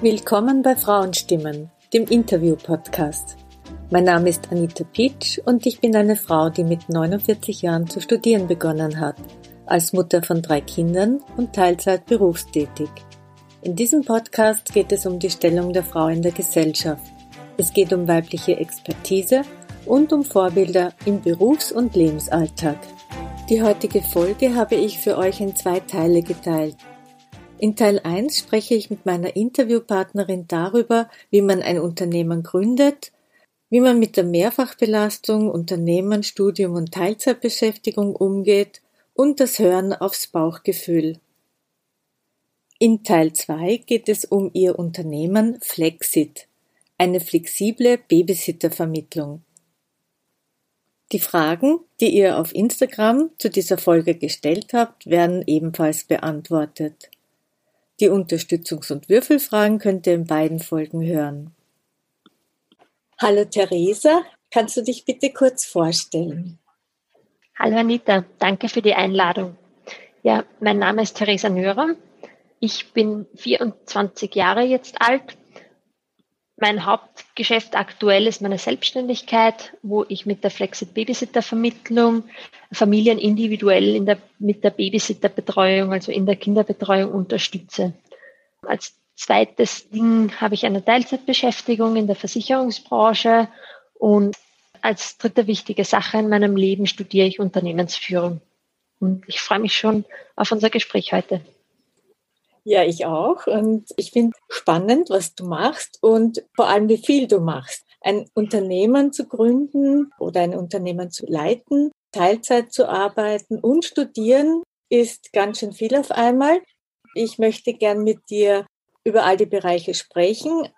Willkommen bei Frauenstimmen, dem Interview-Podcast. Mein Name ist Anita Pitsch und ich bin eine Frau, die mit 49 Jahren zu studieren begonnen hat, als Mutter von drei Kindern und Teilzeit berufstätig. In diesem Podcast geht es um die Stellung der Frau in der Gesellschaft. Es geht um weibliche Expertise und um Vorbilder im Berufs- und Lebensalltag. Die heutige Folge habe ich für euch in zwei Teile geteilt. In Teil 1 spreche ich mit meiner Interviewpartnerin darüber, wie man ein Unternehmen gründet, wie man mit der Mehrfachbelastung, Unternehmen, Studium und Teilzeitbeschäftigung umgeht und das Hören aufs Bauchgefühl. In Teil 2 geht es um ihr Unternehmen Flexit, eine flexible Babysittervermittlung. Die Fragen, die ihr auf Instagram zu dieser Folge gestellt habt, werden ebenfalls beantwortet. Die Unterstützungs- und Würfelfragen könnt ihr in beiden Folgen hören. Hallo Theresa, kannst du dich bitte kurz vorstellen? Hallo Anita, danke für die Einladung. Ja, mein Name ist Theresa Nörer. Ich bin 24 Jahre jetzt alt. Mein Hauptgeschäft aktuell ist meine Selbstständigkeit, wo ich mit der Flexit Babysitter Vermittlung Familien individuell in der, mit der Babysitterbetreuung, also in der Kinderbetreuung unterstütze. Als zweites Ding habe ich eine Teilzeitbeschäftigung in der Versicherungsbranche und als dritte wichtige Sache in meinem Leben studiere ich Unternehmensführung. Und ich freue mich schon auf unser Gespräch heute. Ja, ich auch. Und ich finde spannend, was du machst und vor allem, wie viel du machst. Ein Unternehmen zu gründen oder ein Unternehmen zu leiten, Teilzeit zu arbeiten und studieren ist ganz schön viel auf einmal. Ich möchte gern mit dir über all die Bereiche sprechen.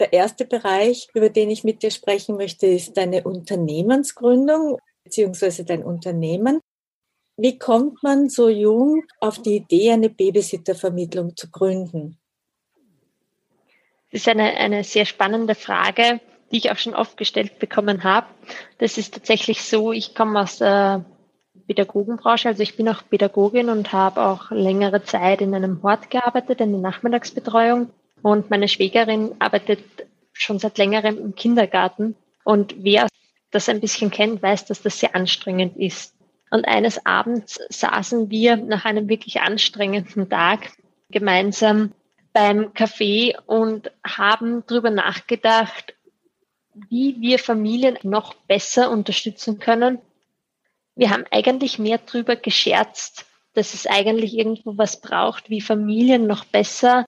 Der erste Bereich, über den ich mit dir sprechen möchte, ist deine Unternehmensgründung beziehungsweise dein Unternehmen. Wie kommt man so jung auf die Idee, eine Babysittervermittlung zu gründen? Das ist eine, eine sehr spannende Frage, die ich auch schon oft gestellt bekommen habe. Das ist tatsächlich so, ich komme aus der Pädagogenbranche, also ich bin auch Pädagogin und habe auch längere Zeit in einem Hort gearbeitet, in der Nachmittagsbetreuung. Und meine Schwägerin arbeitet schon seit längerem im Kindergarten. Und wer das ein bisschen kennt, weiß, dass das sehr anstrengend ist. Und eines Abends saßen wir nach einem wirklich anstrengenden Tag gemeinsam beim Café und haben darüber nachgedacht, wie wir Familien noch besser unterstützen können. Wir haben eigentlich mehr darüber gescherzt, dass es eigentlich irgendwo was braucht, wie Familien noch besser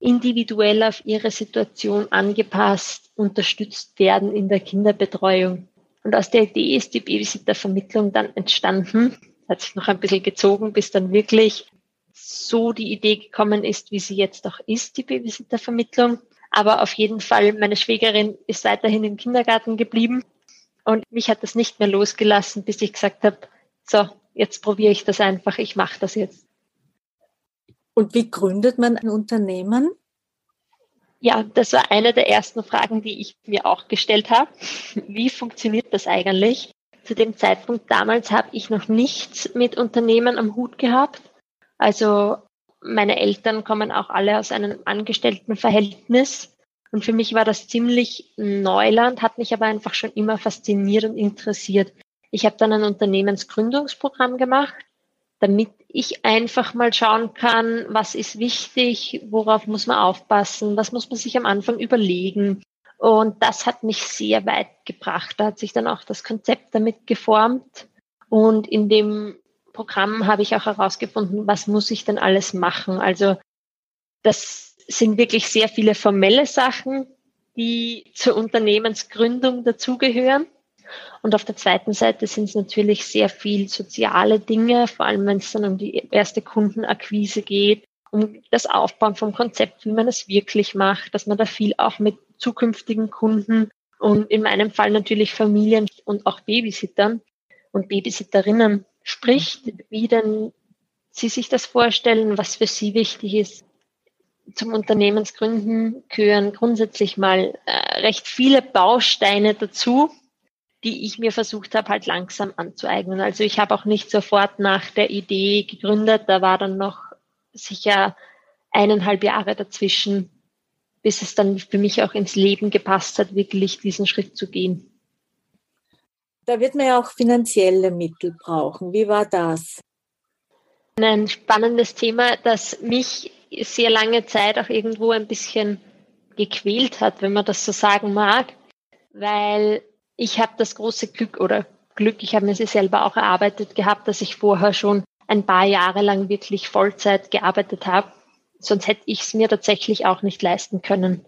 individuell auf ihre Situation angepasst unterstützt werden in der Kinderbetreuung. Und aus der Idee ist die Babysittervermittlung dann entstanden. Hat sich noch ein bisschen gezogen, bis dann wirklich so die Idee gekommen ist, wie sie jetzt auch ist, die Babysittervermittlung. Aber auf jeden Fall, meine Schwägerin ist weiterhin im Kindergarten geblieben und mich hat das nicht mehr losgelassen, bis ich gesagt habe, so, jetzt probiere ich das einfach, ich mache das jetzt. Und wie gründet man ein Unternehmen? Ja, das war eine der ersten Fragen, die ich mir auch gestellt habe. Wie funktioniert das eigentlich? Zu dem Zeitpunkt damals habe ich noch nichts mit Unternehmen am Hut gehabt. Also meine Eltern kommen auch alle aus einem Angestelltenverhältnis. Und für mich war das ziemlich Neuland, hat mich aber einfach schon immer fasziniert und interessiert. Ich habe dann ein Unternehmensgründungsprogramm gemacht damit ich einfach mal schauen kann, was ist wichtig, worauf muss man aufpassen, was muss man sich am Anfang überlegen. Und das hat mich sehr weit gebracht. Da hat sich dann auch das Konzept damit geformt. Und in dem Programm habe ich auch herausgefunden, was muss ich denn alles machen. Also das sind wirklich sehr viele formelle Sachen, die zur Unternehmensgründung dazugehören. Und auf der zweiten Seite sind es natürlich sehr viel soziale Dinge, vor allem wenn es dann um die erste Kundenakquise geht, um das Aufbauen vom Konzept, wie man es wirklich macht, dass man da viel auch mit zukünftigen Kunden und in meinem Fall natürlich Familien und auch Babysittern und Babysitterinnen spricht, wie denn sie sich das vorstellen, was für sie wichtig ist. Zum Unternehmensgründen gehören grundsätzlich mal äh, recht viele Bausteine dazu, die ich mir versucht habe, halt langsam anzueignen. Also ich habe auch nicht sofort nach der Idee gegründet. Da war dann noch sicher eineinhalb Jahre dazwischen, bis es dann für mich auch ins Leben gepasst hat, wirklich diesen Schritt zu gehen. Da wird man ja auch finanzielle Mittel brauchen. Wie war das? Ein spannendes Thema, das mich sehr lange Zeit auch irgendwo ein bisschen gequält hat, wenn man das so sagen mag, weil ich habe das große Glück oder Glück, ich habe mir sie selber auch erarbeitet gehabt, dass ich vorher schon ein paar Jahre lang wirklich Vollzeit gearbeitet habe. Sonst hätte ich es mir tatsächlich auch nicht leisten können.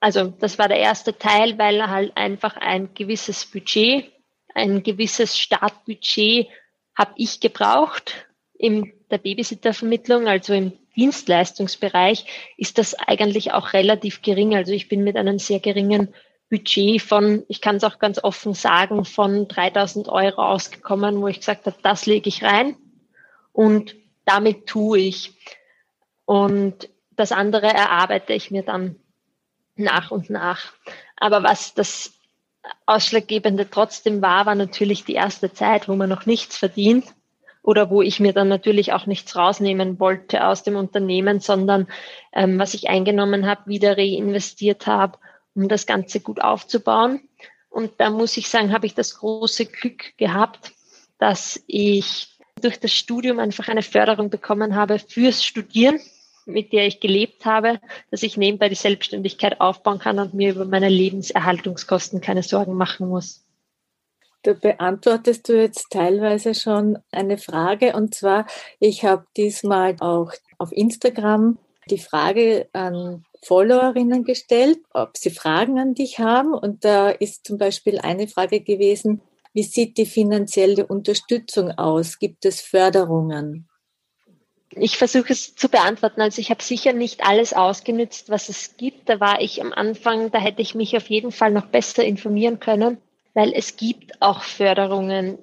Also das war der erste Teil, weil halt einfach ein gewisses Budget, ein gewisses Startbudget habe ich gebraucht in der Babysittervermittlung, also im Dienstleistungsbereich, ist das eigentlich auch relativ gering. Also ich bin mit einem sehr geringen Budget von, ich kann es auch ganz offen sagen, von 3000 Euro ausgekommen, wo ich gesagt habe, das lege ich rein und damit tue ich. Und das andere erarbeite ich mir dann nach und nach. Aber was das Ausschlaggebende trotzdem war, war natürlich die erste Zeit, wo man noch nichts verdient oder wo ich mir dann natürlich auch nichts rausnehmen wollte aus dem Unternehmen, sondern ähm, was ich eingenommen habe, wieder reinvestiert habe um das Ganze gut aufzubauen. Und da muss ich sagen, habe ich das große Glück gehabt, dass ich durch das Studium einfach eine Förderung bekommen habe fürs Studieren, mit der ich gelebt habe, dass ich nebenbei die Selbstständigkeit aufbauen kann und mir über meine Lebenserhaltungskosten keine Sorgen machen muss. Da beantwortest du jetzt teilweise schon eine Frage und zwar, ich habe diesmal auch auf Instagram die Frage an Followerinnen gestellt, ob sie Fragen an dich haben. Und da ist zum Beispiel eine Frage gewesen, wie sieht die finanzielle Unterstützung aus? Gibt es Förderungen? Ich versuche es zu beantworten. Also ich habe sicher nicht alles ausgenützt, was es gibt. Da war ich am Anfang, da hätte ich mich auf jeden Fall noch besser informieren können, weil es gibt auch Förderungen.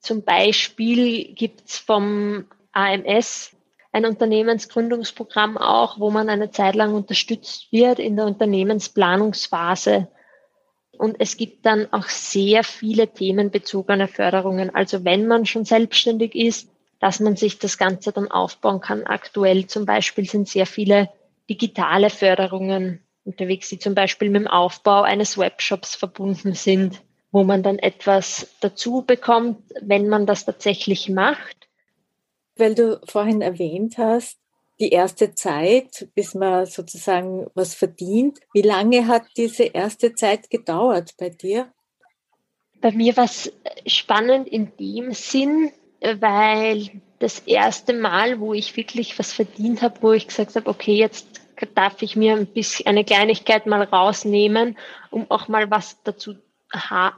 Zum Beispiel gibt es vom AMS ein Unternehmensgründungsprogramm auch, wo man eine Zeit lang unterstützt wird in der Unternehmensplanungsphase. Und es gibt dann auch sehr viele themenbezogene Förderungen. Also wenn man schon selbstständig ist, dass man sich das Ganze dann aufbauen kann. Aktuell zum Beispiel sind sehr viele digitale Förderungen unterwegs, die zum Beispiel mit dem Aufbau eines Webshops verbunden sind, wo man dann etwas dazu bekommt, wenn man das tatsächlich macht weil du vorhin erwähnt hast, die erste Zeit, bis man sozusagen was verdient. Wie lange hat diese erste Zeit gedauert bei dir? Bei mir war es spannend in dem Sinn, weil das erste Mal, wo ich wirklich was verdient habe, wo ich gesagt habe, okay, jetzt darf ich mir ein bisschen eine Kleinigkeit mal rausnehmen, um auch mal was dazu,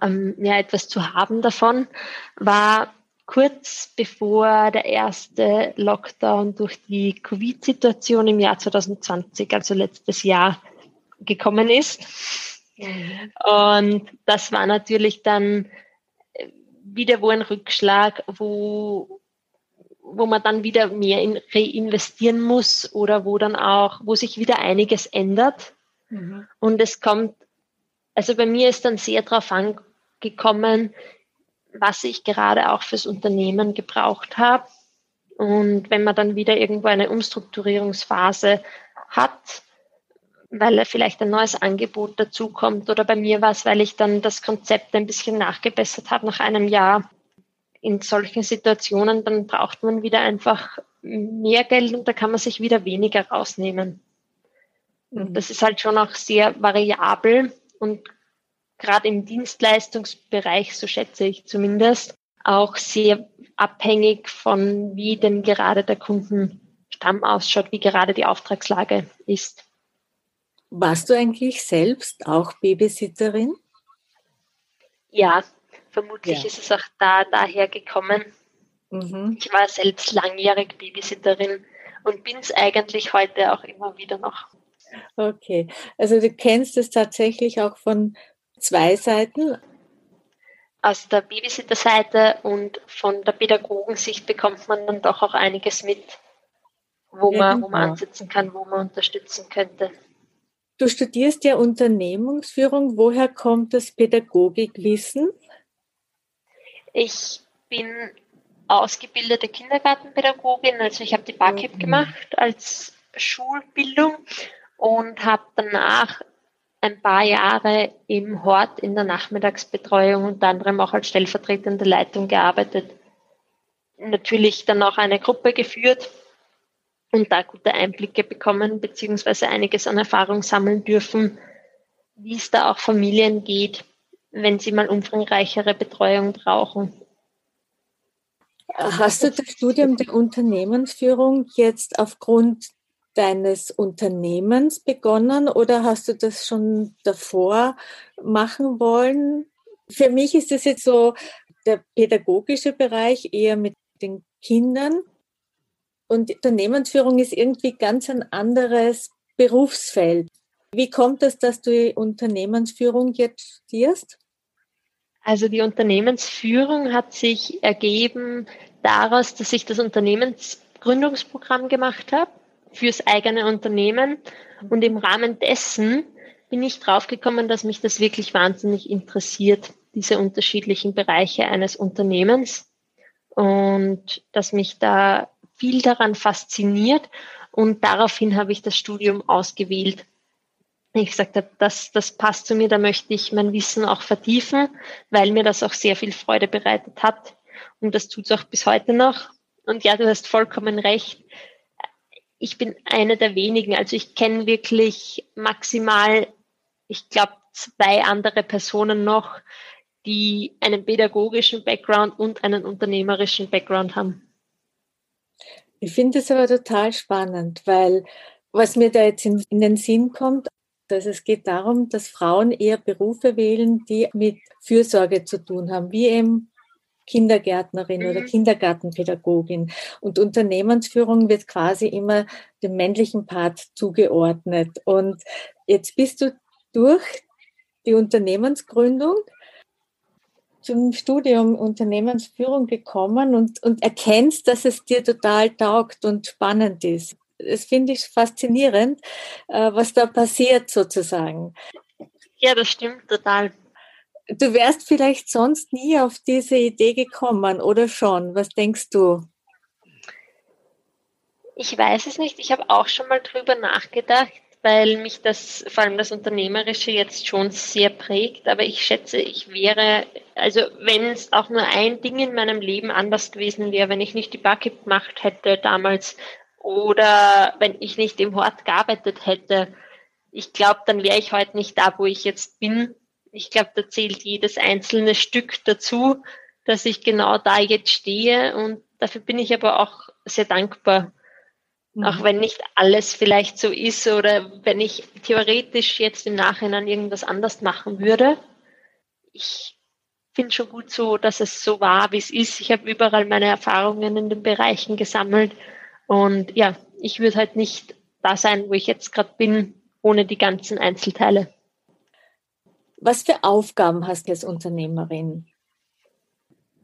ähm, ja, etwas zu haben davon, war kurz bevor der erste Lockdown durch die Covid-Situation im Jahr 2020, also letztes Jahr, gekommen ist. Und das war natürlich dann wieder wo ein Rückschlag, wo, wo man dann wieder mehr in, reinvestieren muss oder wo dann auch, wo sich wieder einiges ändert. Mhm. Und es kommt, also bei mir ist dann sehr darauf angekommen, was ich gerade auch fürs Unternehmen gebraucht habe. Und wenn man dann wieder irgendwo eine Umstrukturierungsphase hat, weil vielleicht ein neues Angebot dazukommt oder bei mir war es, weil ich dann das Konzept ein bisschen nachgebessert habe nach einem Jahr. In solchen Situationen, dann braucht man wieder einfach mehr Geld und da kann man sich wieder weniger rausnehmen. Und mhm. das ist halt schon auch sehr variabel und gerade im Dienstleistungsbereich, so schätze ich zumindest, auch sehr abhängig von, wie denn gerade der Kundenstamm ausschaut, wie gerade die Auftragslage ist. Warst du eigentlich selbst auch Babysitterin? Ja, vermutlich ja. ist es auch da daher gekommen. Mhm. Ich war selbst langjährig Babysitterin und bin es eigentlich heute auch immer wieder noch. Okay, also du kennst es tatsächlich auch von zwei Seiten. Aus der Babysitter-Seite und von der Pädagogensicht bekommt man dann doch auch einiges mit, wo man, wo man ansetzen kann, wo man unterstützen könnte. Du studierst ja Unternehmensführung. Woher kommt das Pädagogikwissen? Ich bin ausgebildete Kindergartenpädagogin, also ich habe die BAKIP mhm. gemacht als Schulbildung und habe danach ein paar Jahre im Hort in der Nachmittagsbetreuung unter anderem auch als stellvertretende Leitung gearbeitet. Natürlich dann auch eine Gruppe geführt und da gute Einblicke bekommen, beziehungsweise einiges an Erfahrung sammeln dürfen, wie es da auch Familien geht, wenn sie mal umfangreichere Betreuung brauchen. Hast du das Studium der Unternehmensführung jetzt aufgrund deines Unternehmens begonnen oder hast du das schon davor machen wollen? Für mich ist das jetzt so der pädagogische Bereich eher mit den Kindern und Unternehmensführung ist irgendwie ganz ein anderes Berufsfeld. Wie kommt es, dass du Unternehmensführung jetzt studierst? Also die Unternehmensführung hat sich ergeben daraus, dass ich das Unternehmensgründungsprogramm gemacht habe fürs eigene Unternehmen. Und im Rahmen dessen bin ich draufgekommen, dass mich das wirklich wahnsinnig interessiert, diese unterschiedlichen Bereiche eines Unternehmens. Und dass mich da viel daran fasziniert. Und daraufhin habe ich das Studium ausgewählt. Ich gesagt habe, das, das passt zu mir, da möchte ich mein Wissen auch vertiefen, weil mir das auch sehr viel Freude bereitet hat. Und das tut es auch bis heute noch. Und ja, du hast vollkommen recht ich bin eine der wenigen. Also ich kenne wirklich maximal, ich glaube, zwei andere Personen noch, die einen pädagogischen Background und einen unternehmerischen Background haben. Ich finde es aber total spannend, weil was mir da jetzt in, in den Sinn kommt, dass es geht darum, dass Frauen eher Berufe wählen, die mit Fürsorge zu tun haben, wie eben Kindergärtnerin mhm. oder Kindergartenpädagogin. Und Unternehmensführung wird quasi immer dem männlichen Part zugeordnet. Und jetzt bist du durch die Unternehmensgründung zum Studium Unternehmensführung gekommen und, und erkennst, dass es dir total taugt und spannend ist. Das finde ich faszinierend, äh, was da passiert sozusagen. Ja, das stimmt total. Du wärst vielleicht sonst nie auf diese Idee gekommen, oder schon? Was denkst du? Ich weiß es nicht. Ich habe auch schon mal drüber nachgedacht, weil mich das, vor allem das Unternehmerische jetzt schon sehr prägt. Aber ich schätze, ich wäre, also wenn es auch nur ein Ding in meinem Leben anders gewesen wäre, wenn ich nicht die Backe gemacht hätte damals oder wenn ich nicht im Hort gearbeitet hätte, ich glaube, dann wäre ich heute nicht da, wo ich jetzt bin ich glaube, da zählt jedes einzelne Stück dazu, dass ich genau da jetzt stehe und dafür bin ich aber auch sehr dankbar. Mhm. Auch wenn nicht alles vielleicht so ist oder wenn ich theoretisch jetzt im Nachhinein irgendwas anders machen würde. Ich finde schon gut so, dass es so war, wie es ist. Ich habe überall meine Erfahrungen in den Bereichen gesammelt und ja, ich würde halt nicht da sein, wo ich jetzt gerade bin, ohne die ganzen Einzelteile. Was für Aufgaben hast du als Unternehmerin?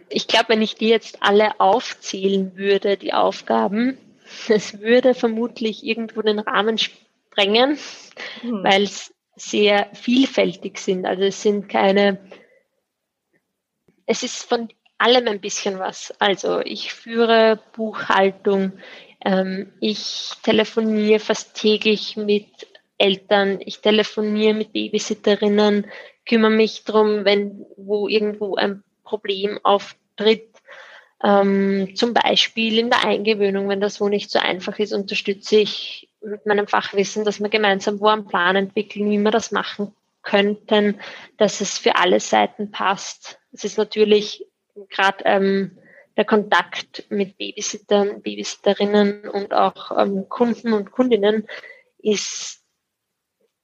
Ich glaube, wenn ich die jetzt alle aufzählen würde, die Aufgaben, es würde vermutlich irgendwo den Rahmen sprengen, hm. weil es sehr vielfältig sind. Also es sind keine, es ist von allem ein bisschen was. Also ich führe Buchhaltung, ähm, ich telefoniere fast täglich mit Eltern, ich telefoniere mit Babysitterinnen, kümmere mich darum, wenn wo irgendwo ein Problem auftritt. Ähm, zum Beispiel in der Eingewöhnung, wenn das so nicht so einfach ist, unterstütze ich mit meinem Fachwissen, dass wir gemeinsam wo einen Plan entwickeln, wie wir das machen könnten, dass es für alle Seiten passt. Es ist natürlich gerade ähm, der Kontakt mit Babysittern, Babysitterinnen und auch ähm, Kunden und Kundinnen ist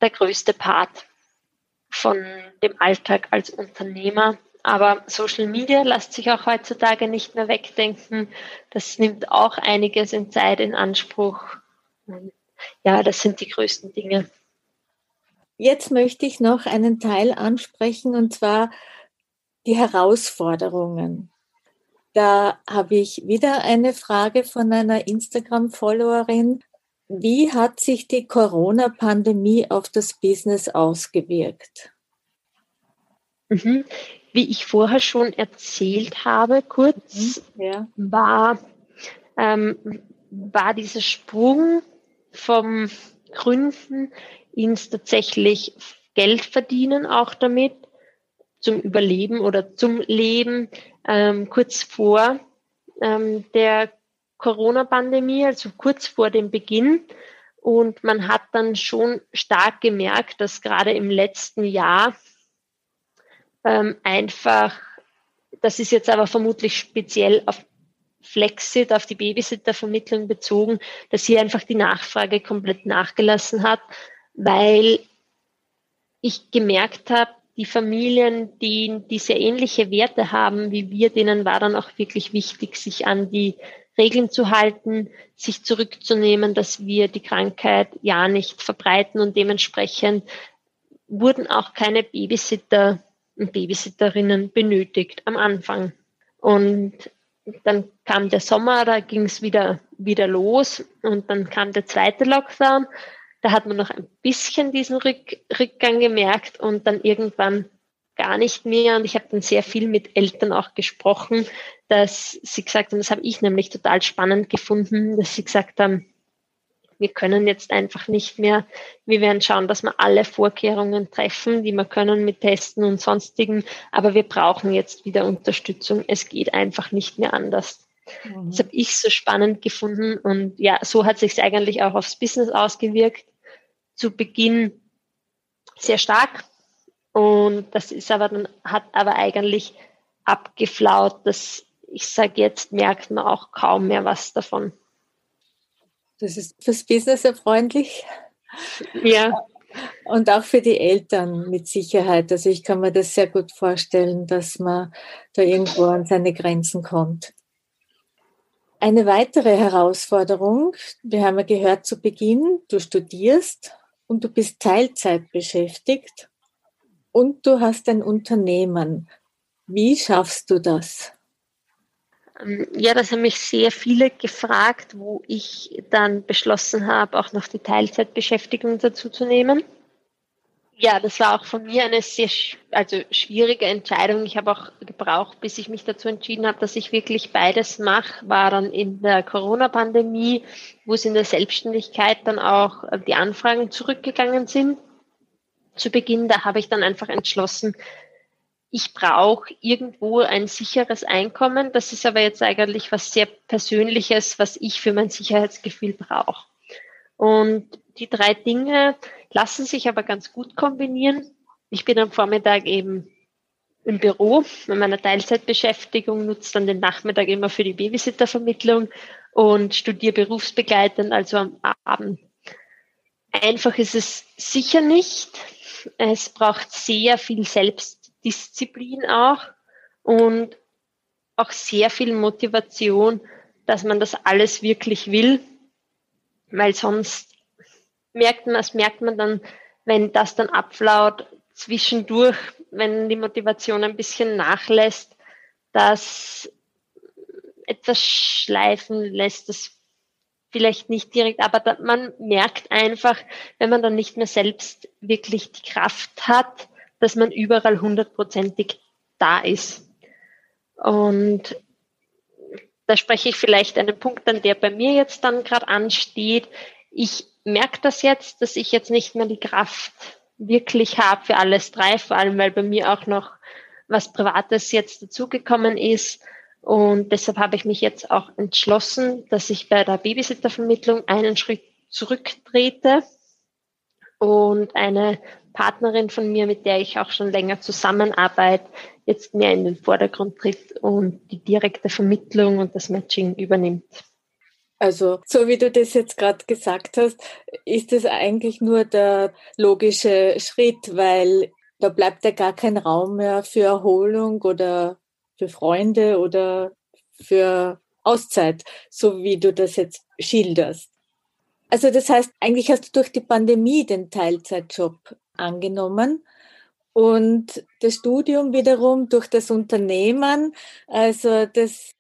der größte Part von dem Alltag als Unternehmer. Aber Social Media lässt sich auch heutzutage nicht mehr wegdenken. Das nimmt auch einiges in Zeit in Anspruch. Ja, das sind die größten Dinge. Jetzt möchte ich noch einen Teil ansprechen und zwar die Herausforderungen. Da habe ich wieder eine Frage von einer Instagram-Followerin. Wie hat sich die Corona-Pandemie auf das Business ausgewirkt? Mhm. Wie ich vorher schon erzählt habe, kurz, mhm. ja. war, ähm, war dieser Sprung vom Gründen ins tatsächlich Geld verdienen auch damit, zum Überleben oder zum Leben, ähm, kurz vor ähm, der Corona-Pandemie, also kurz vor dem Beginn. Und man hat dann schon stark gemerkt, dass gerade im letzten Jahr ähm, einfach, das ist jetzt aber vermutlich speziell auf Flexit, auf die Babysittervermittlung bezogen, dass hier einfach die Nachfrage komplett nachgelassen hat, weil ich gemerkt habe, die Familien, die, die sehr ähnliche Werte haben wie wir, denen war dann auch wirklich wichtig, sich an die Regeln zu halten, sich zurückzunehmen, dass wir die Krankheit ja nicht verbreiten. Und dementsprechend wurden auch keine Babysitter und Babysitterinnen benötigt am Anfang. Und dann kam der Sommer, da ging es wieder, wieder los. Und dann kam der zweite Lockdown. Da hat man noch ein bisschen diesen Rück, Rückgang gemerkt. Und dann irgendwann gar nicht mehr. Und ich habe dann sehr viel mit Eltern auch gesprochen, dass sie gesagt haben, das habe ich nämlich total spannend gefunden, dass sie gesagt haben, wir können jetzt einfach nicht mehr, wir werden schauen, dass wir alle Vorkehrungen treffen, die wir können mit Testen und sonstigen, aber wir brauchen jetzt wieder Unterstützung. Es geht einfach nicht mehr anders. Mhm. Das habe ich so spannend gefunden und ja, so hat sich eigentlich auch aufs Business ausgewirkt. Zu Beginn sehr stark und das ist aber dann hat aber eigentlich abgeflaut, dass ich sage jetzt merkt man auch kaum mehr was davon. Das ist fürs Business erfreundlich. Ja. Und auch für die Eltern mit Sicherheit. Also ich kann mir das sehr gut vorstellen, dass man da irgendwo an seine Grenzen kommt. Eine weitere Herausforderung, wir haben ja gehört zu Beginn, du studierst und du bist Teilzeit beschäftigt und du hast ein Unternehmen. Wie schaffst du das? Ähm, ja, das haben mich sehr viele gefragt, wo ich dann beschlossen habe, auch noch die Teilzeitbeschäftigung dazu zu nehmen ja, das war auch von mir eine sehr also schwierige Entscheidung. Ich habe auch gebraucht, bis ich mich dazu entschieden habe, dass ich wirklich beides mache, war dann in der Corona-Pandemie, wo es in der Selbstständigkeit dann auch äh, die Anfragen zurückgegangen sind. Zu Beginn, da habe ich dann einfach entschlossen, ich brauche irgendwo ein sicheres Einkommen. Das ist aber jetzt eigentlich was sehr Persönliches, was ich für mein Sicherheitsgefühl brauche. Und die drei Dinge, lassen sich aber ganz gut kombinieren. Ich bin am Vormittag eben im Büro mit meiner Teilzeitbeschäftigung, nutze dann den Nachmittag immer für die Babysittervermittlung und studiere berufsbegleitend, also am Abend. Einfach ist es sicher nicht. Es braucht sehr viel Selbstdisziplin auch und auch sehr viel Motivation, dass man das alles wirklich will, weil sonst merkt man, das merkt man dann, wenn das dann abflaut, zwischendurch, wenn die Motivation ein bisschen nachlässt, dass etwas schleifen lässt, das vielleicht nicht direkt, aber da, man merkt einfach, wenn man dann nicht mehr selbst wirklich die Kraft hat, dass man überall hundertprozentig da ist. Und da spreche ich vielleicht einen Punkt an, der bei mir jetzt dann gerade ansteht. Ich merke das jetzt, dass ich jetzt nicht mehr die Kraft wirklich habe für alles drei, vor allem weil bei mir auch noch was Privates jetzt dazugekommen ist. Und deshalb habe ich mich jetzt auch entschlossen, dass ich bei der Babysittervermittlung einen Schritt zurücktrete und eine Partnerin von mir, mit der ich auch schon länger zusammenarbeite, jetzt mehr in den Vordergrund tritt und die direkte Vermittlung und das Matching übernimmt. Also, so wie du das jetzt gerade gesagt hast, ist es eigentlich nur der logische Schritt, weil da bleibt ja gar kein Raum mehr für Erholung oder für Freunde oder für Auszeit, so wie du das jetzt schilderst. Also das heißt, eigentlich hast du durch die Pandemie den Teilzeitjob angenommen und das Studium wiederum durch das Unternehmen. Also das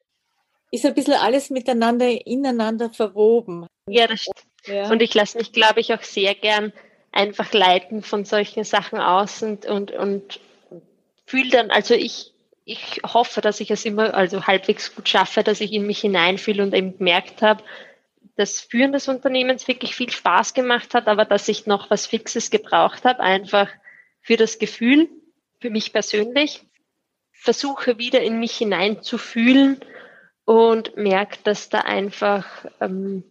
ist ein bisschen alles miteinander ineinander verwoben. Ja, das stimmt. Ja. Und ich lasse mich, glaube ich, auch sehr gern einfach leiten von solchen Sachen aus und, und, und fühle dann, also ich, ich hoffe, dass ich es immer also halbwegs gut schaffe, dass ich in mich hineinfühle und eben gemerkt habe, das Führen des Unternehmens wirklich viel Spaß gemacht hat, aber dass ich noch was Fixes gebraucht habe, einfach für das Gefühl, für mich persönlich, versuche wieder in mich hineinzufühlen und merke, dass da einfach, ähm,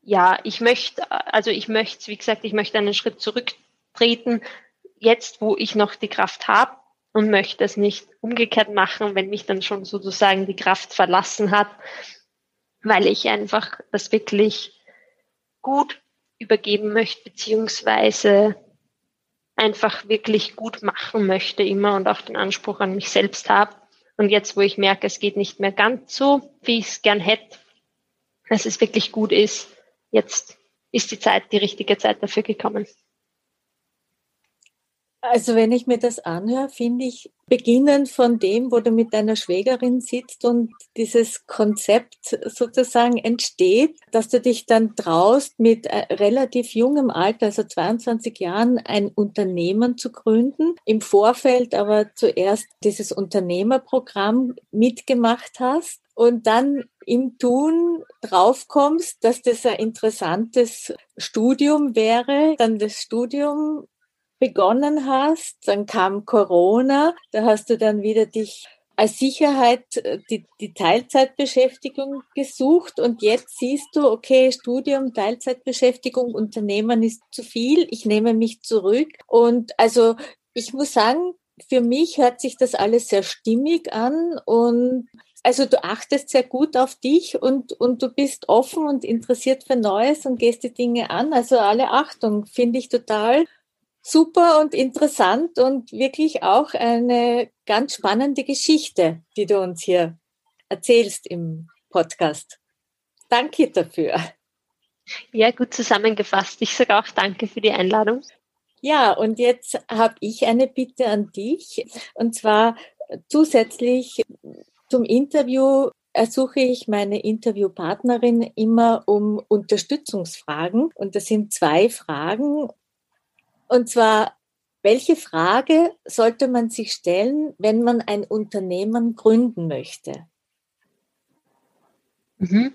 ja, ich möchte, also ich möchte, wie gesagt, ich möchte einen Schritt zurücktreten, jetzt, wo ich noch die Kraft habe und möchte es nicht umgekehrt machen, wenn mich dann schon sozusagen die Kraft verlassen hat, weil ich einfach das wirklich gut übergeben möchte, beziehungsweise einfach wirklich gut machen möchte immer und auch den Anspruch an mich selbst habe. Und jetzt, wo ich merke, es geht nicht mehr ganz so, wie ich es gern hätte, dass es wirklich gut ist, jetzt ist die Zeit, die richtige Zeit dafür gekommen. Also wenn ich mir das anhöre, finde ich, beginnend von dem, wo du mit deiner Schwägerin sitzt und dieses Konzept sozusagen entsteht, dass du dich dann traust, mit äh, relativ jungem Alter, also 22 Jahren, ein Unternehmen zu gründen. Im Vorfeld aber zuerst dieses Unternehmerprogramm mitgemacht hast und dann im Tun draufkommst, dass das ein interessantes Studium wäre, dann das Studium begonnen hast, dann kam Corona, da hast du dann wieder dich als Sicherheit äh, die, die Teilzeitbeschäftigung gesucht und jetzt siehst du, okay, Studium, Teilzeitbeschäftigung, Unternehmen ist zu viel, ich nehme mich zurück. Und also ich muss sagen, für mich hört sich das alles sehr stimmig an und also du achtest sehr gut auf dich und, und du bist offen und interessiert für Neues und gehst die Dinge an. Also alle Achtung, finde ich total super und interessant und wirklich auch eine ganz spannende Geschichte, die du uns hier erzählst im Podcast. Danke dafür. Ja, gut zusammengefasst. Ich sage auch danke für die Einladung. Ja, und jetzt habe ich eine Bitte an dich. Und zwar zusätzlich zum Interview ersuche ich meine Interviewpartnerin immer um Unterstützungsfragen. Und das sind zwei Fragen. Und zwar, welche Frage sollte man sich stellen, wenn man ein Unternehmen gründen möchte? Mhm.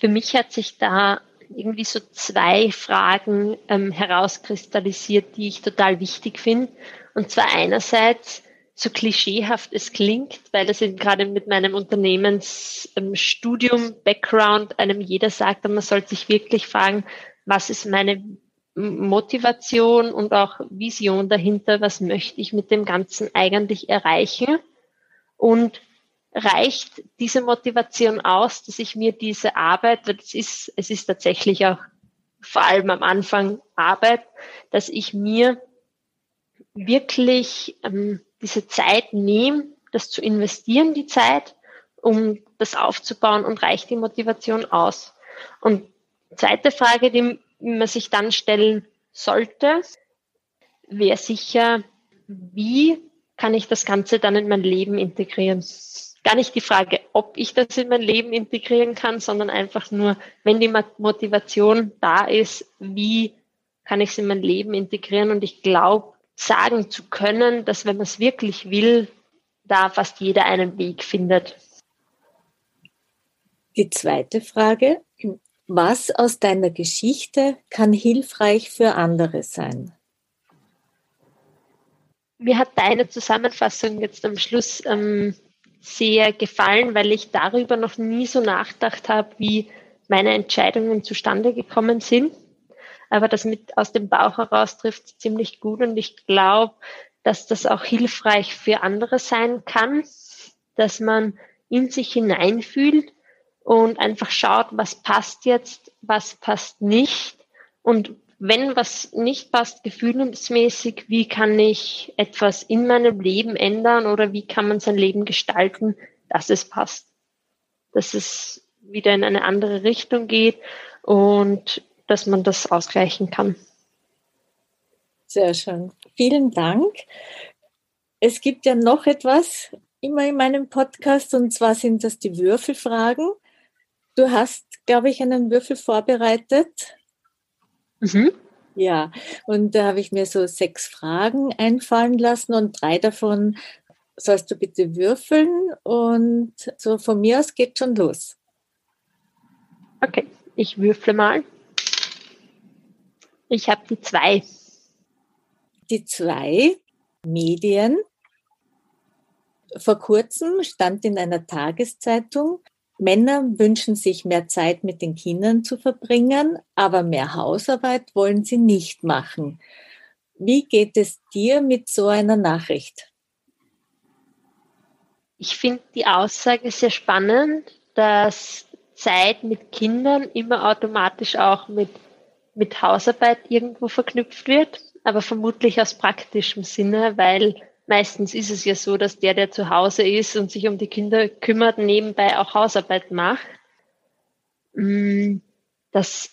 Für mich hat sich da irgendwie so zwei Fragen ähm, herauskristallisiert, die ich total wichtig finde. Und zwar einerseits, so klischeehaft es klingt, weil das eben gerade mit meinem Unternehmensstudium, Background einem jeder sagt, und man sollte sich wirklich fragen, was ist meine Motivation und auch Vision dahinter, was möchte ich mit dem Ganzen eigentlich erreichen und reicht diese Motivation aus, dass ich mir diese Arbeit, weil es ist, es ist tatsächlich auch vor allem am Anfang Arbeit, dass ich mir wirklich ähm, diese Zeit nehme, das zu investieren, die Zeit, um das aufzubauen und reicht die Motivation aus. Und zweite Frage, die man sich dann stellen sollte, wäre sicher, wie kann ich das Ganze dann in mein Leben integrieren? Gar nicht die Frage, ob ich das in mein Leben integrieren kann, sondern einfach nur, wenn die Motivation da ist, wie kann ich es in mein Leben integrieren? Und ich glaube, sagen zu können, dass wenn man es wirklich will, da fast jeder einen Weg findet. Die zweite Frage, was aus deiner Geschichte kann hilfreich für andere sein? Mir hat deine Zusammenfassung jetzt am Schluss ähm, sehr gefallen, weil ich darüber noch nie so nachgedacht habe, wie meine Entscheidungen zustande gekommen sind. Aber das mit aus dem Bauch heraus trifft ziemlich gut und ich glaube, dass das auch hilfreich für andere sein kann, dass man in sich hineinfühlt und einfach schaut, was passt jetzt, was passt nicht. Und wenn was nicht passt, gefühlsmäßig, wie kann ich etwas in meinem Leben ändern oder wie kann man sein Leben gestalten, dass es passt. Dass es wieder in eine andere Richtung geht und dass man das ausgleichen kann. Sehr schön. Vielen Dank. Es gibt ja noch etwas immer in meinem Podcast und zwar sind das die Würfelfragen. Du hast, glaube ich, einen Würfel vorbereitet. Mhm. Ja, und da habe ich mir so sechs Fragen einfallen lassen und drei davon sollst du bitte würfeln und so von mir aus geht schon los. Okay, Ich würfle mal. Ich habe die zwei. Die zwei Medien. Vor kurzem stand in einer Tageszeitung, Männer wünschen sich mehr Zeit mit den Kindern zu verbringen, aber mehr Hausarbeit wollen sie nicht machen. Wie geht es dir mit so einer Nachricht? Ich finde die Aussage sehr spannend, dass Zeit mit Kindern immer automatisch auch mit, mit Hausarbeit irgendwo verknüpft wird, aber vermutlich aus praktischem Sinne, weil meistens ist es ja so, dass der, der zu Hause ist und sich um die Kinder kümmert, nebenbei auch Hausarbeit macht. Mm, das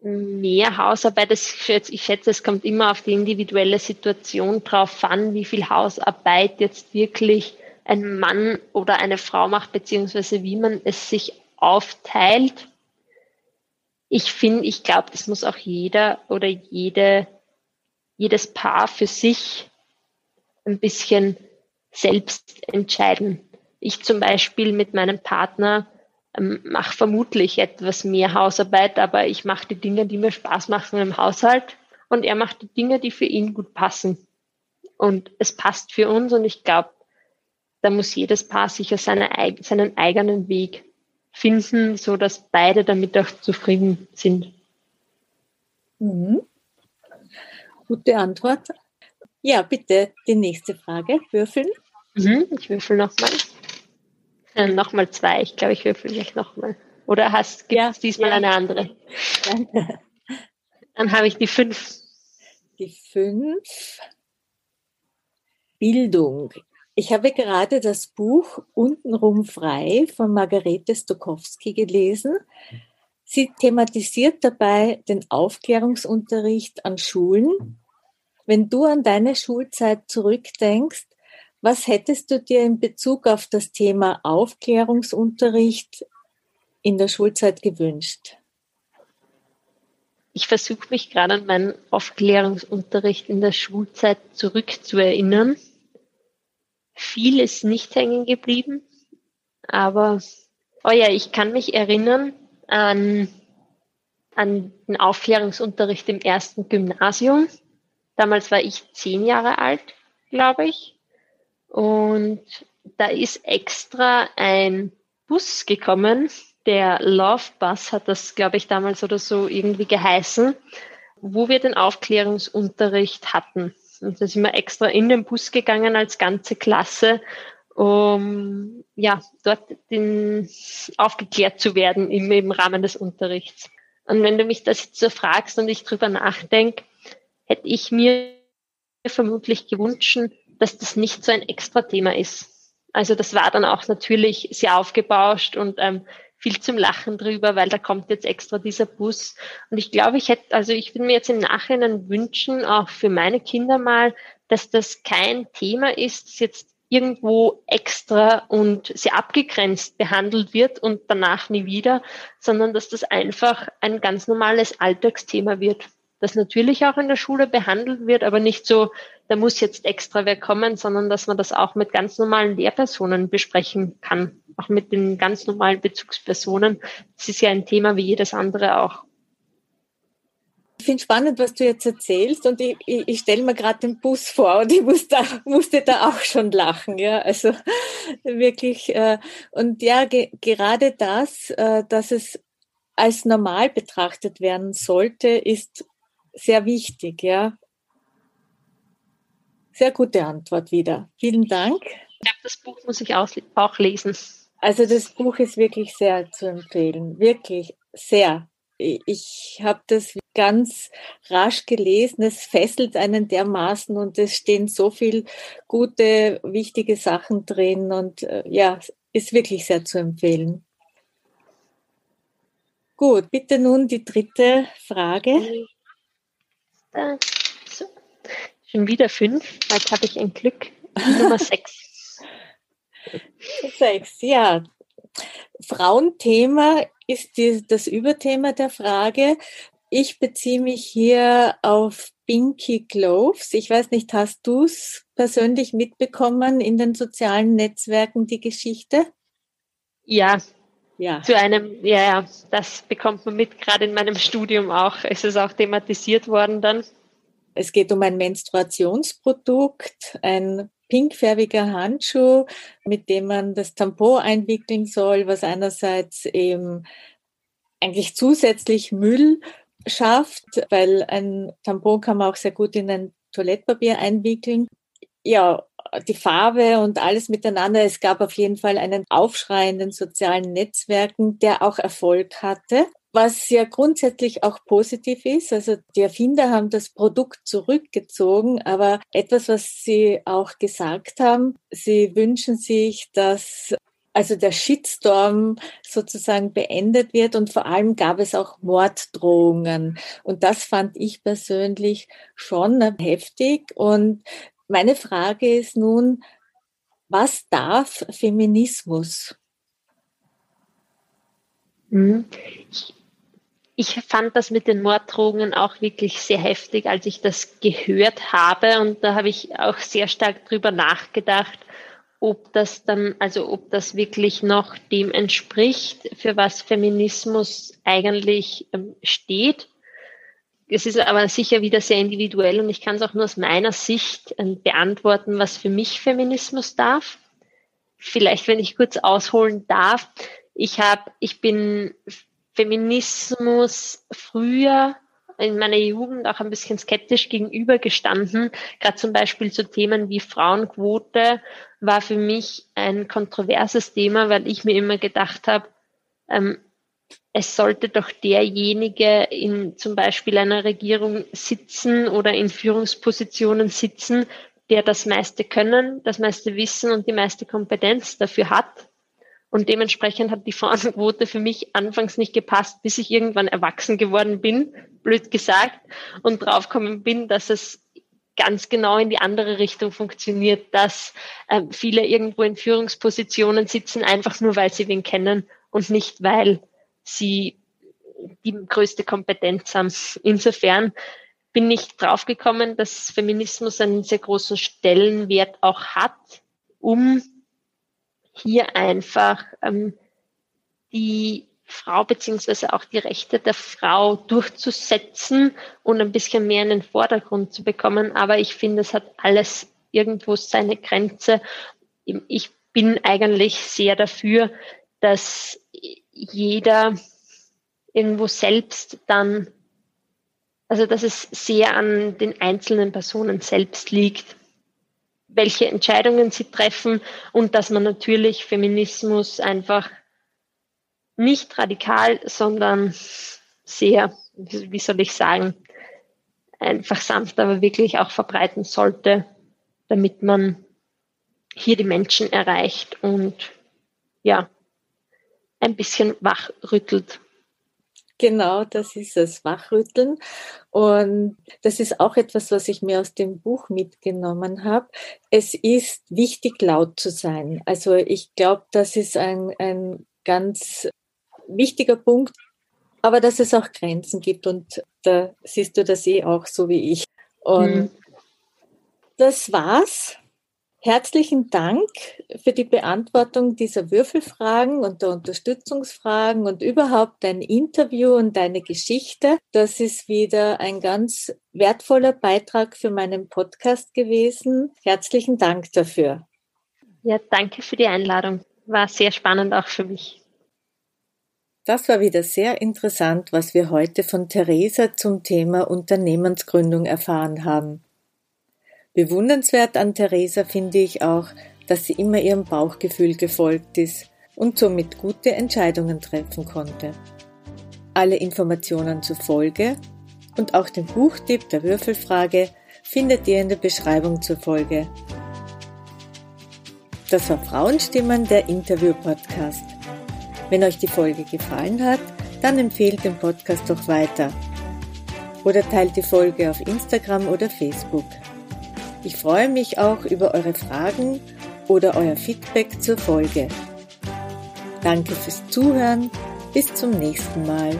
mehr Hausarbeit, schätze, ich schätze, es kommt immer auf die individuelle Situation drauf an, wie viel Hausarbeit jetzt wirklich ein Mann oder eine Frau macht, beziehungsweise wie man es sich aufteilt. Ich finde, ich glaube, das muss auch jeder oder jede, jedes Paar für sich ein bisschen selbst entscheiden. Ich zum Beispiel mit meinem Partner ähm, mache vermutlich etwas mehr Hausarbeit, aber ich mache die Dinge, die mir Spaß machen im Haushalt und er macht die Dinge, die für ihn gut passen. Und es passt für uns und ich glaube, da muss jedes Paar sicher seine, seinen eigenen Weg finden, so dass beide damit auch zufrieden sind. Mhm. Gute Antwort. Ja, bitte die nächste Frage. Würfeln. Mhm, ich würfel nochmal. Äh, nochmal zwei. Ich glaube, ich würfel gleich nochmal. Oder hast du ja, diesmal ja. eine andere? Danke. Dann habe ich die fünf. Die fünf. Bildung. Ich habe gerade das Buch Untenrum frei von Margarete Stokowski gelesen. Sie thematisiert dabei den Aufklärungsunterricht an Schulen wenn du an deine Schulzeit zurückdenkst, was hättest du dir in Bezug auf das Thema Aufklärungsunterricht in der Schulzeit gewünscht? Ich versuche mich gerade an meinen Aufklärungsunterricht in der Schulzeit zurückzuerinnern. Viel ist nicht hängen geblieben, aber oh ja, ich kann mich erinnern an, an den Aufklärungsunterricht im ersten Gymnasium. Damals war ich zehn Jahre alt, glaube ich. Und da ist extra ein Bus gekommen, der Love Bus hat das, glaube ich, damals oder so irgendwie geheißen, wo wir den Aufklärungsunterricht hatten. Und da sind wir extra in den Bus gegangen als ganze Klasse, um ja dort den, aufgeklärt zu werden im, im Rahmen des Unterrichts. Und wenn du mich das jetzt so fragst und ich drüber nachdenke, hätte ich mir vermutlich gewünscht, dass das nicht so ein extra Thema ist. Also das war dann auch natürlich sehr aufgebauscht und ähm, viel zum Lachen drüber, weil da kommt jetzt extra dieser Bus. Und ich glaube, ich hätte, also ich würde mir jetzt im Nachhinein wünschen, auch für meine Kinder mal, dass das kein Thema ist, das jetzt irgendwo extra und sehr abgegrenzt behandelt wird und danach nie wieder, sondern dass das einfach ein ganz normales Alltagsthema wird das natürlich auch in der Schule behandelt wird, aber nicht so, da muss jetzt extra wer kommen, sondern dass man das auch mit ganz normalen Lehrpersonen besprechen kann, auch mit den ganz normalen Bezugspersonen. Das ist ja ein Thema wie jedes andere auch. Ich finde spannend, was du jetzt erzählst und ich, ich, ich stelle mir gerade den Bus vor und ich muss da, musste da auch schon lachen, ja, also wirklich äh, und ja, ge gerade das, äh, dass es als normal betrachtet werden sollte, ist sehr wichtig, ja. Sehr gute Antwort wieder. Vielen Dank. Ich glaube, das Buch muss ich auch lesen. Also das Buch ist wirklich sehr zu empfehlen. Wirklich sehr. Ich habe das ganz rasch gelesen. Es fesselt einen dermaßen und es stehen so viele gute, wichtige Sachen drin und äh, ja, ist wirklich sehr zu empfehlen. Gut, bitte nun die dritte Frage. Da. So. Schon wieder fünf. Jetzt habe ich ein Glück. Nummer sechs. Sechs, ja. Frauenthema ist die, das Überthema der Frage. Ich beziehe mich hier auf Pinky Gloves. Ich weiß nicht, hast du es persönlich mitbekommen in den sozialen Netzwerken, die Geschichte? Ja, ja. zu einem, ja, ja, das bekommt man mit, gerade in meinem Studium auch, ist es auch thematisiert worden dann. Es geht um ein Menstruationsprodukt, ein pinkfärbiger Handschuh, mit dem man das Tampon einwickeln soll, was einerseits eben eigentlich zusätzlich Müll schafft, weil ein Tampon kann man auch sehr gut in ein Toilettpapier einwickeln. Ja, die Farbe und alles miteinander. Es gab auf jeden Fall einen Aufschrei in den sozialen Netzwerken, der auch Erfolg hatte. Was ja grundsätzlich auch positiv ist. Also die Erfinder haben das Produkt zurückgezogen, aber etwas, was sie auch gesagt haben, sie wünschen sich, dass also der Shitstorm sozusagen beendet wird und vor allem gab es auch Morddrohungen und das fand ich persönlich schon heftig und meine Frage ist nun, was darf Feminismus? Mhm. Ich, fand das mit den Morddrohungen auch wirklich sehr heftig, als ich das gehört habe. Und da habe ich auch sehr stark drüber nachgedacht, ob das dann, also ob das wirklich noch dem entspricht, für was Feminismus eigentlich ähm, steht. Es ist aber sicher wieder sehr individuell und ich kann es auch nur aus meiner Sicht äh, beantworten, was für mich Feminismus darf. Vielleicht, wenn ich kurz ausholen darf. Ich habe, ich bin Feminismus früher in meiner Jugend auch ein bisschen skeptisch gegenübergestanden. Gerade zum Beispiel zu Themen wie Frauenquote war für mich ein kontroverses Thema, weil ich mir immer gedacht habe, ähm, es sollte doch derjenige in zum Beispiel einer Regierung sitzen oder in Führungspositionen sitzen, der das meiste Können, das meiste Wissen und die meiste Kompetenz dafür hat. Und dementsprechend hat die Frauenquote für mich anfangs nicht gepasst, bis ich irgendwann erwachsen geworden bin, blöd gesagt, und draufgekommen bin, dass es ganz genau in die andere Richtung funktioniert, dass äh, viele irgendwo in Führungspositionen sitzen, einfach nur weil sie wen kennen und nicht weil sie die größte Kompetenz haben. Insofern bin ich draufgekommen, dass Feminismus einen sehr großen Stellenwert auch hat, um hier einfach ähm, die Frau beziehungsweise auch die Rechte der Frau durchzusetzen und ein bisschen mehr in den Vordergrund zu bekommen. Aber ich finde, es hat alles irgendwo seine Grenze. Ich bin eigentlich sehr dafür, dass jeder irgendwo selbst dann, also dass es sehr an den einzelnen Personen selbst liegt, welche Entscheidungen sie treffen und dass man natürlich Feminismus einfach nicht radikal, sondern sehr, wie soll ich sagen, einfach sanft, aber wirklich auch verbreiten sollte, damit man hier die Menschen erreicht und ja, ein bisschen wachrüttelt. Genau, das ist es, Wachrütteln. Und das ist auch etwas, was ich mir aus dem Buch mitgenommen habe. Es ist wichtig, laut zu sein. Also ich glaube, das ist ein, ein ganz wichtiger Punkt, aber dass es auch Grenzen gibt. Und da siehst du das eh auch so wie ich. Und mhm. das war's Herzlichen Dank für die Beantwortung dieser Würfelfragen und der Unterstützungsfragen und überhaupt dein Interview und deine Geschichte. Das ist wieder ein ganz wertvoller Beitrag für meinen Podcast gewesen. Herzlichen Dank dafür. Ja, danke für die Einladung. War sehr spannend auch für mich. Das war wieder sehr interessant, was wir heute von Theresa zum Thema Unternehmensgründung erfahren haben. Bewundernswert an Theresa finde ich auch, dass sie immer ihrem Bauchgefühl gefolgt ist und somit gute Entscheidungen treffen konnte. Alle Informationen zur Folge und auch den Buchtipp der Würfelfrage findet ihr in der Beschreibung zur Folge. Das war Frauenstimmen, der Interview-Podcast. Wenn euch die Folge gefallen hat, dann empfehlt den Podcast doch weiter. Oder teilt die Folge auf Instagram oder Facebook. Ich freue mich auch über eure Fragen oder euer Feedback zur Folge. Danke fürs Zuhören. Bis zum nächsten Mal.